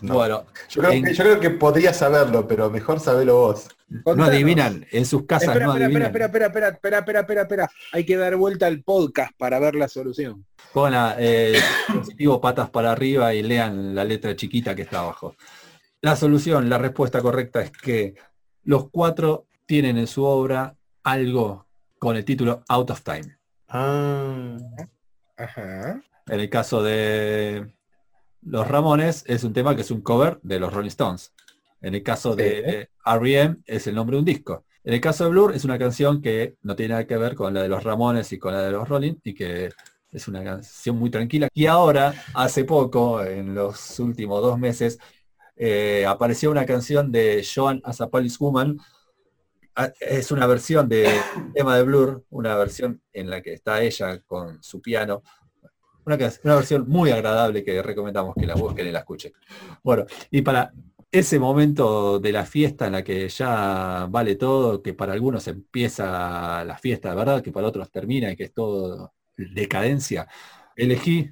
No. Bueno, Yo creo, En- que, yo creo que podría saberlo, pero mejor sabelo vos. no adivinan, en sus casas Espera, no espera, adivinan. espera, espera, espera, espera, espera, espera, espera. Hay que dar vuelta al podcast para ver la solución. Pongan eh, patas para arriba y lean la letra chiquita que está abajo. La solución, la respuesta correcta es que los cuatro tienen en su obra algo con el título Out of Time. Ah, Ajá. En el caso de los Ramones es un tema que es un cover de los Rolling Stones. En el caso de R.E.M. es el nombre de un disco. En el caso de Blur es una canción que no tiene nada que ver con la de los Ramones y con la de los Rolling y que es una canción muy tranquila. Y ahora, hace poco, en los últimos dos meses, eh, apareció una canción de Joan as a Police Woman. Ah, Es una versión del tema de Blur, una versión en la que está ella con su piano. Una, una versión muy agradable que recomendamos que la busquen y la escuchen. Bueno, y para ese momento de la fiesta en la que ya vale todo, que para algunos empieza la fiesta de verdad, que para otros termina y que es todo decadencia, elegí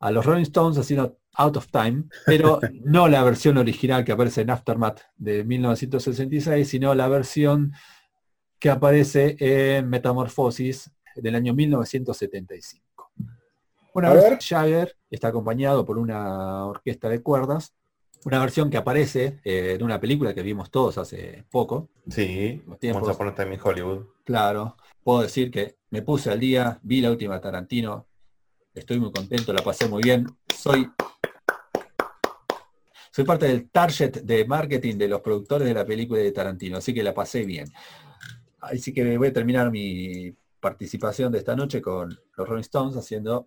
a los Rolling Stones haciendo Out of Time, pero no la versión original que aparece en Aftermath de 1966, sino la versión que aparece en Metamorfosis del año 1975. Una A vez. Jagger está acompañado por una orquesta de cuerdas una versión que aparece eh, en una película que vimos todos hace poco. Sí, vamos a poner también Hollywood. Claro, puedo decir que me puse al día, vi la última Tarantino, estoy muy contento, la pasé muy bien. Soy, soy parte del target de marketing de los productores de la película de Tarantino, así que la pasé bien. Así que voy a terminar mi participación de esta noche con los Rolling Stones haciendo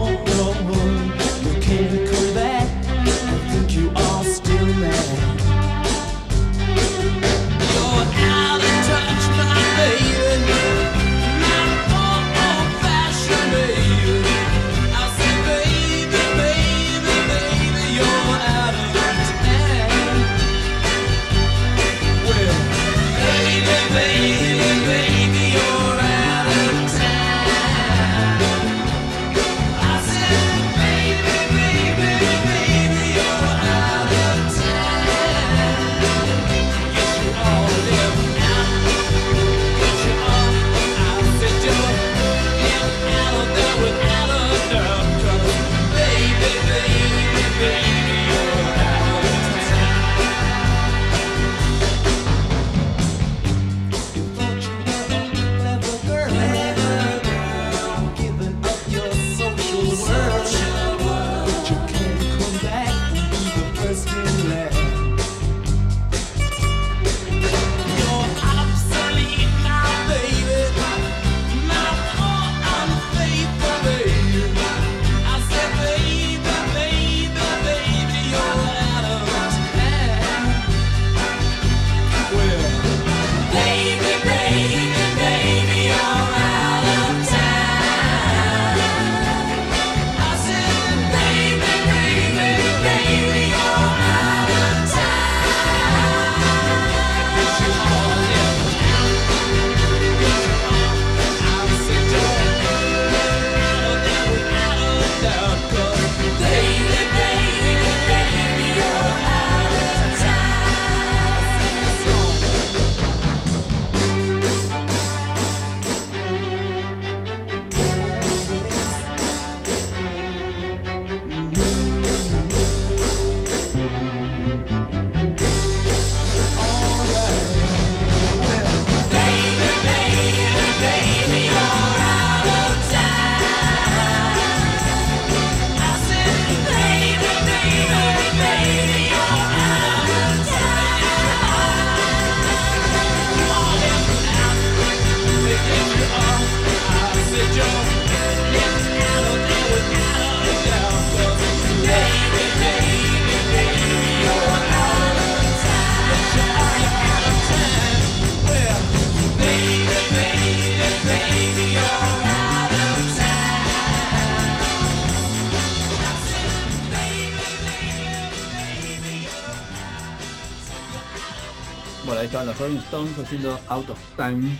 Los Rolling Stones haciendo Out of Time.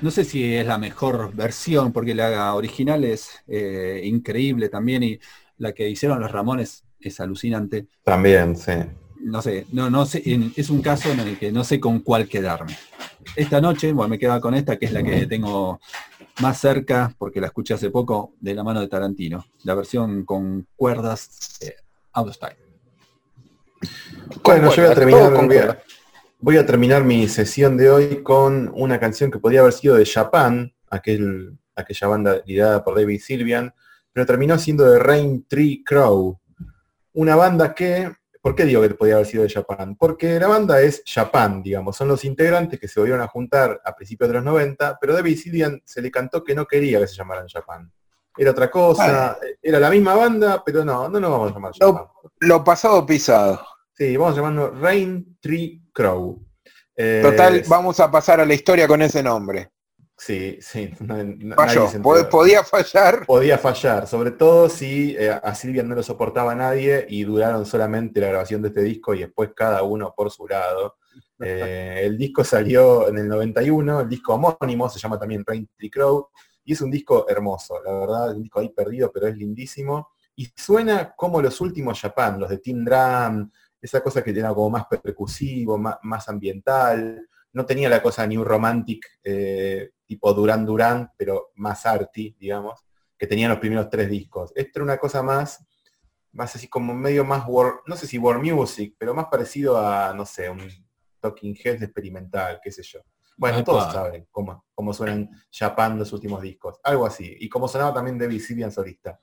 No sé si es la mejor versión, porque la original es eh, increíble también y la que hicieron los Ramones es alucinante. También, sí. No sé, no, no sé, es un caso en el que no sé con cuál quedarme. Esta noche, bueno, me quedaba con esta, que es la que tengo más cerca, porque la escuché hace poco, de la mano de Tarantino. La versión con cuerdas eh, Out of Time. Bueno, yo voy a terminar, todo voy a, terminar mi sesión de hoy con una canción que podía haber sido de Japan, aquel, aquella banda liderada por David Sylvian, pero terminó siendo de Rain Tree Crow. Una banda que, ¿por qué digo que podía haber sido de Japan? Porque la banda es Japan, digamos, son los integrantes que se volvieron a juntar a principios de los 90, pero David Sylvian se le cantó que no quería que se llamaran Japan. Era otra cosa, era la misma banda, pero no, no nos vamos a llamar. Japan. Lo pasado pisado. Sí, vamos a llamarlo Rain Tree Crow. Eh, Total, vamos a pasar a la historia con ese nombre. Sí, sí. no- Falló. Podía fallar. Podía fallar, sobre todo si eh, a Silvia no lo soportaba nadie y duraron solamente la grabación de este disco y después cada uno por su lado. Eh, el disco salió en el 91, el disco homónimo, se llama también Rain Tree Crow, y es un disco hermoso, la verdad, es un disco ahí perdido, pero es lindísimo. Y suena como los últimos Japan, los de Team Drum, esa cosa que era como más percusivo, más, más ambiental. No tenía la cosa New Romantic eh, tipo Duran Duran, pero más arty, digamos, que tenían los primeros tres discos. Esto era una cosa más, más así como medio más, war- no sé si war music, pero más parecido a, no sé, un Talking Heads experimental, qué sé yo. Bueno, todos saben cómo, cómo suenan Japan los últimos discos. Algo así. Y como sonaba también David Sylvian solista.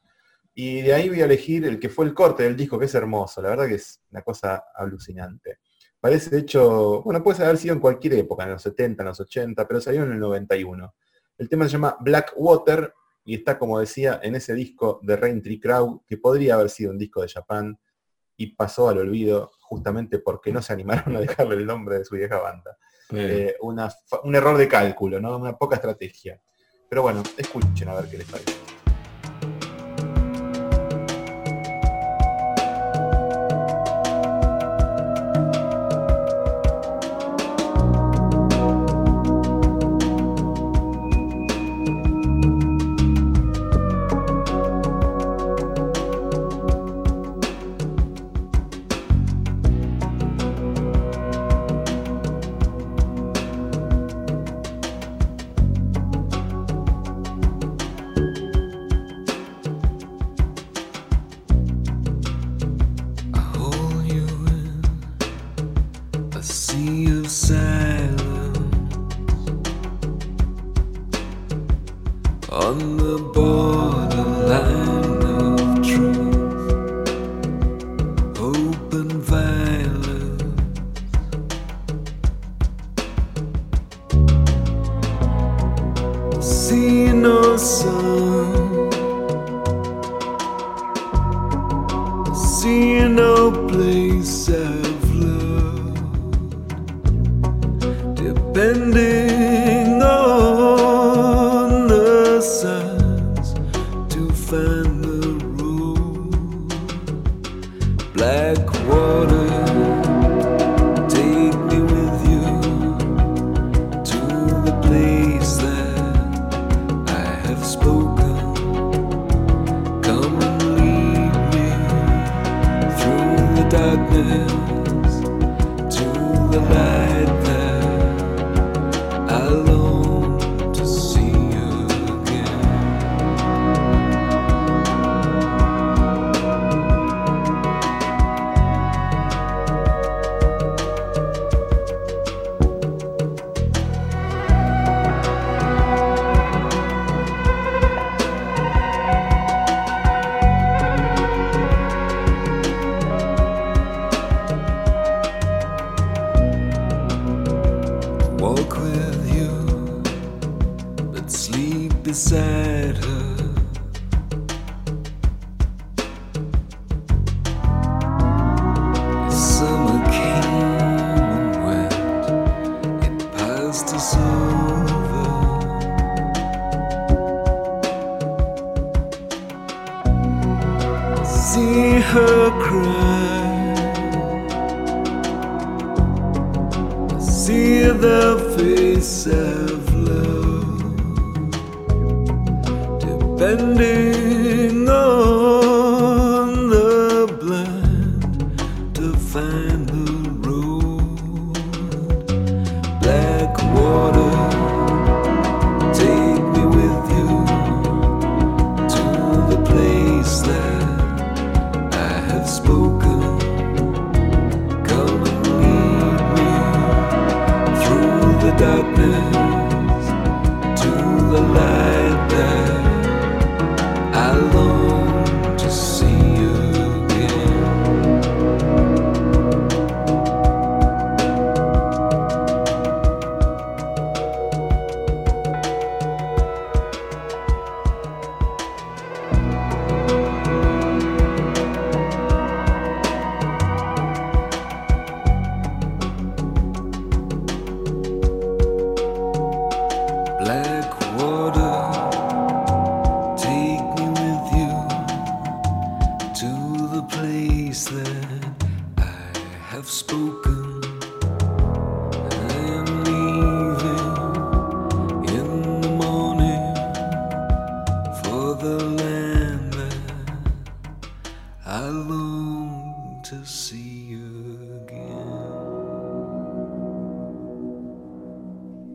Y de ahí voy a elegir el que fue el corte del disco, que es hermoso. La verdad que es una cosa alucinante. Parece, de hecho, bueno, puede haber sido en cualquier época, en los 70, en los 80, pero salió en el 91. El tema se llama Black Water y está, como decía, en ese disco de Rain Tree Crow, que podría haber sido un disco de Japan y pasó al olvido justamente porque no se animaron a dejarle el nombre de su vieja banda. Eh, una un error de cálculo, ¿no? Una poca estrategia. Pero bueno, escuchen a ver qué les parece.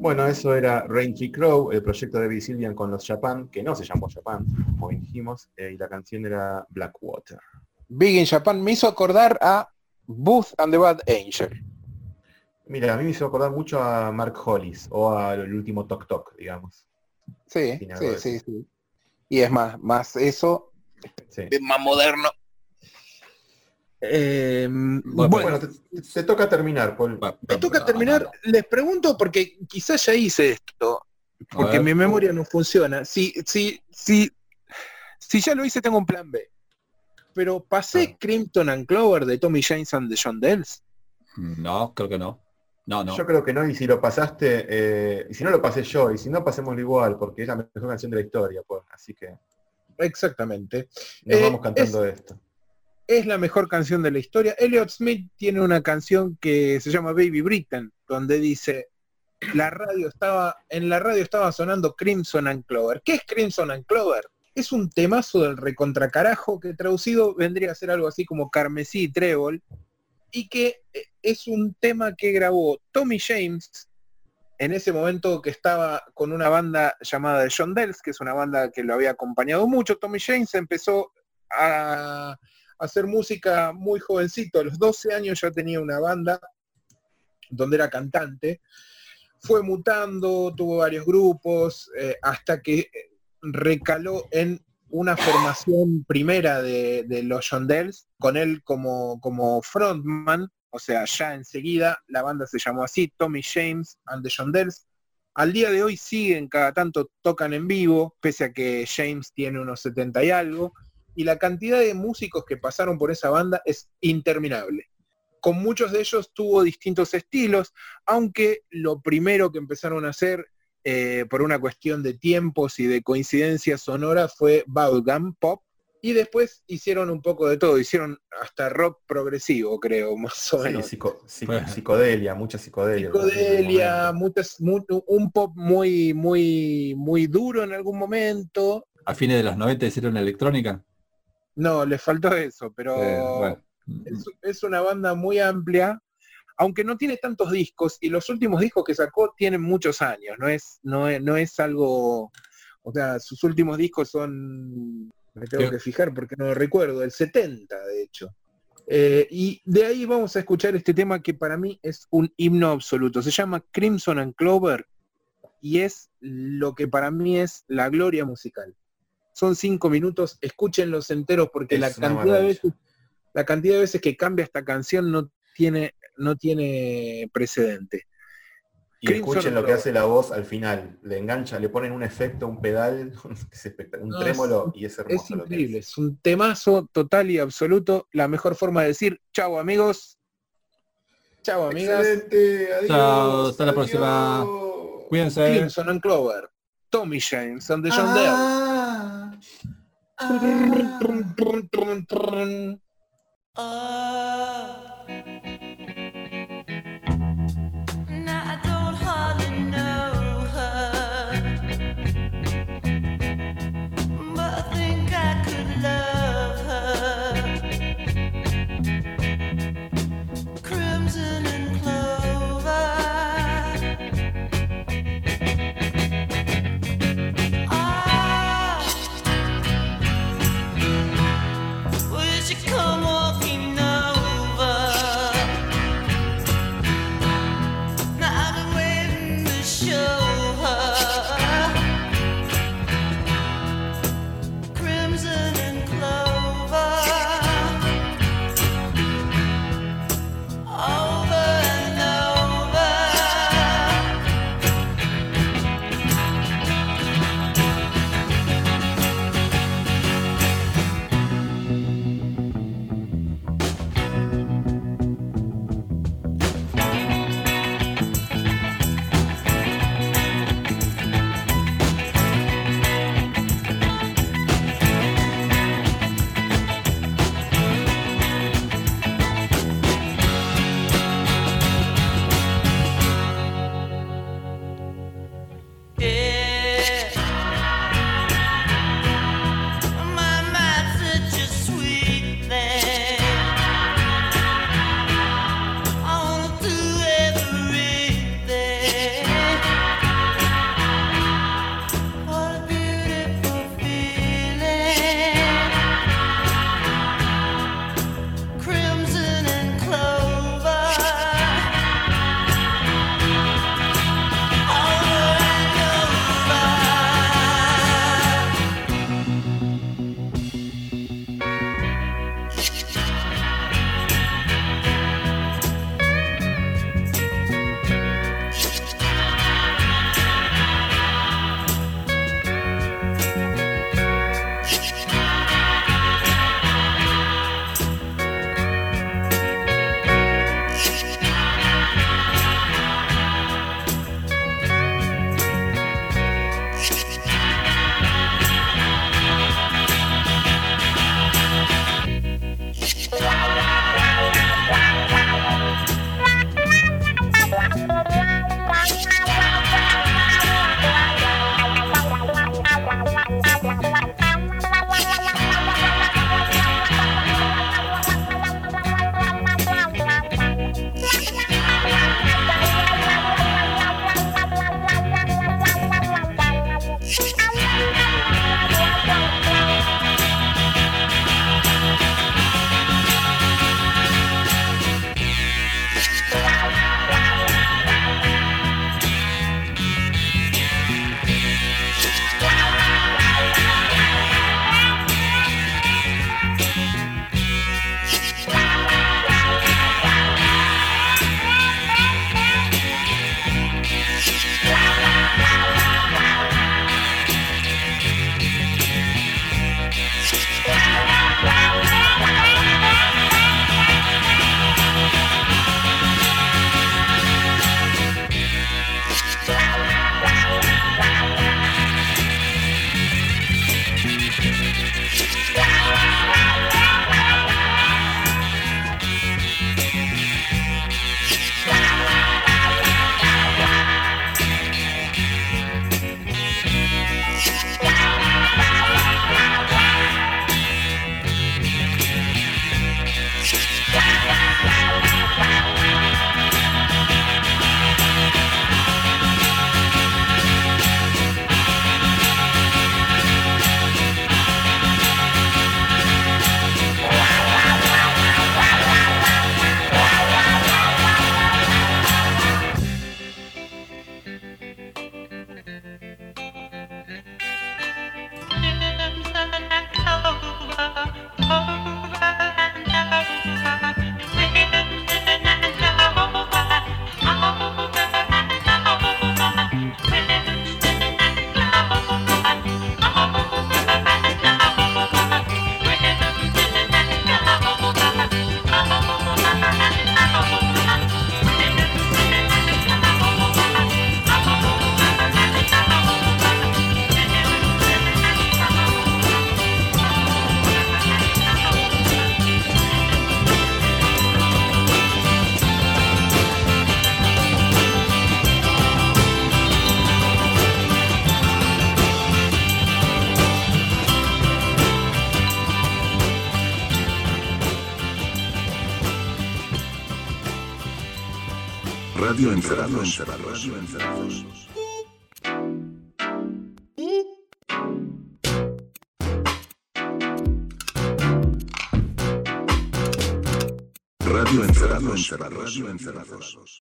Bueno, eso era Tree Crow, el proyecto de Sylvian con los Japan, que no se llamó Japan, como dijimos, eh, y la canción era Blackwater. Big in Japan me hizo acordar a Booth and the Bad Angel. Mira, a mí me hizo acordar mucho a Mark Hollis, o al último Tok Tok, digamos. Sí, sí, sí, sí. Y es más, más eso, Sí. es más moderno. Eh, Bueno, bueno, Bueno, te, te toca terminar, Paul. me toca terminar. Les pregunto porque quizás ya hice esto, porque ver. mi memoria no funciona. Si, si, si, si ya lo hice, tengo un plan B. Pero pasé Ah. Crimson and Clover de Tommy James and the John Dells. No, creo que no. No, no. Yo creo que no, y si lo pasaste, eh, y si no lo pasé yo, y si no pasémoslo igual, porque es la mejor canción de la historia, Paul. Así que Exactamente. nos Eh, vamos cantando esto. Es la mejor canción de la historia. Elliot Smith tiene una canción que se llama Baby Britain, donde dice, la radio estaba, en la radio estaba sonando Crimson and Clover. ¿Qué es Crimson and Clover? Es un temazo del recontracarajo que traducido vendría a ser algo así como Carmesí y Trébol, y que eh, es un tema que grabó Tommy James en ese momento que estaba con una banda llamada The John Dells, que es una banda que lo había acompañado mucho. Tommy James empezó a hacer música muy jovencito, a los 12 años ya tenía una banda donde era cantante, fue mutando, tuvo varios grupos, eh, hasta que eh, recaló en una formación primera de, los Shondells, con él como, como frontman, o sea, ya enseguida la banda se llamó así, Tommy James and the Shondells. Al día de hoy siguen, cada tanto tocan en vivo, pese a que James tiene unos 70 y algo, y la cantidad de músicos que pasaron por esa banda es interminable. Con muchos de ellos tuvo distintos estilos, aunque lo primero que empezaron a hacer eh, por una cuestión de tiempos y de coincidencia sonora fue bubblegum pop, y después hicieron un poco de todo, hicieron hasta rock progresivo, creo, más o Sí, menos. psico- psico- Bueno. psicodelia, mucha psicodelia. Psicodelia, muchas, mu- un pop muy, muy, muy duro en algún momento. A fines de los 90 hicieron electrónica. No, le faltó eso, pero Eh, bueno. es, es una banda muy amplia, aunque no tiene tantos discos, y los últimos discos que sacó tienen muchos años, no es, no es, no es algo, o sea, sus últimos discos son, me tengo que fijar porque no lo recuerdo, el 70 de hecho. Eh, y de ahí vamos a escuchar este tema que para mí es un himno absoluto. Se llama Crimson and Clover y es lo que para mí es la gloria musical. Son cinco minutos, escúchenlos enteros porque Es la cantidad, de veces, la cantidad de veces que cambia esta canción no tiene, no tiene precedente. Y Crimson escuchen lo que hace la voz al final. Le engancha, le ponen un efecto, un pedal, es un No, trémolo y es hermoso. Es lo que increíble, es un temazo total y absoluto. La mejor forma de decir chao amigos. Chao es. amigas. Excelente, adiós. Chao, hasta la próxima. Cuídense. Crimson and Clover. Tommy James and the John. Ah, Uh, uh, Encerrados. Radio Encerrados. Radio Encerrados. Radio Encerrados.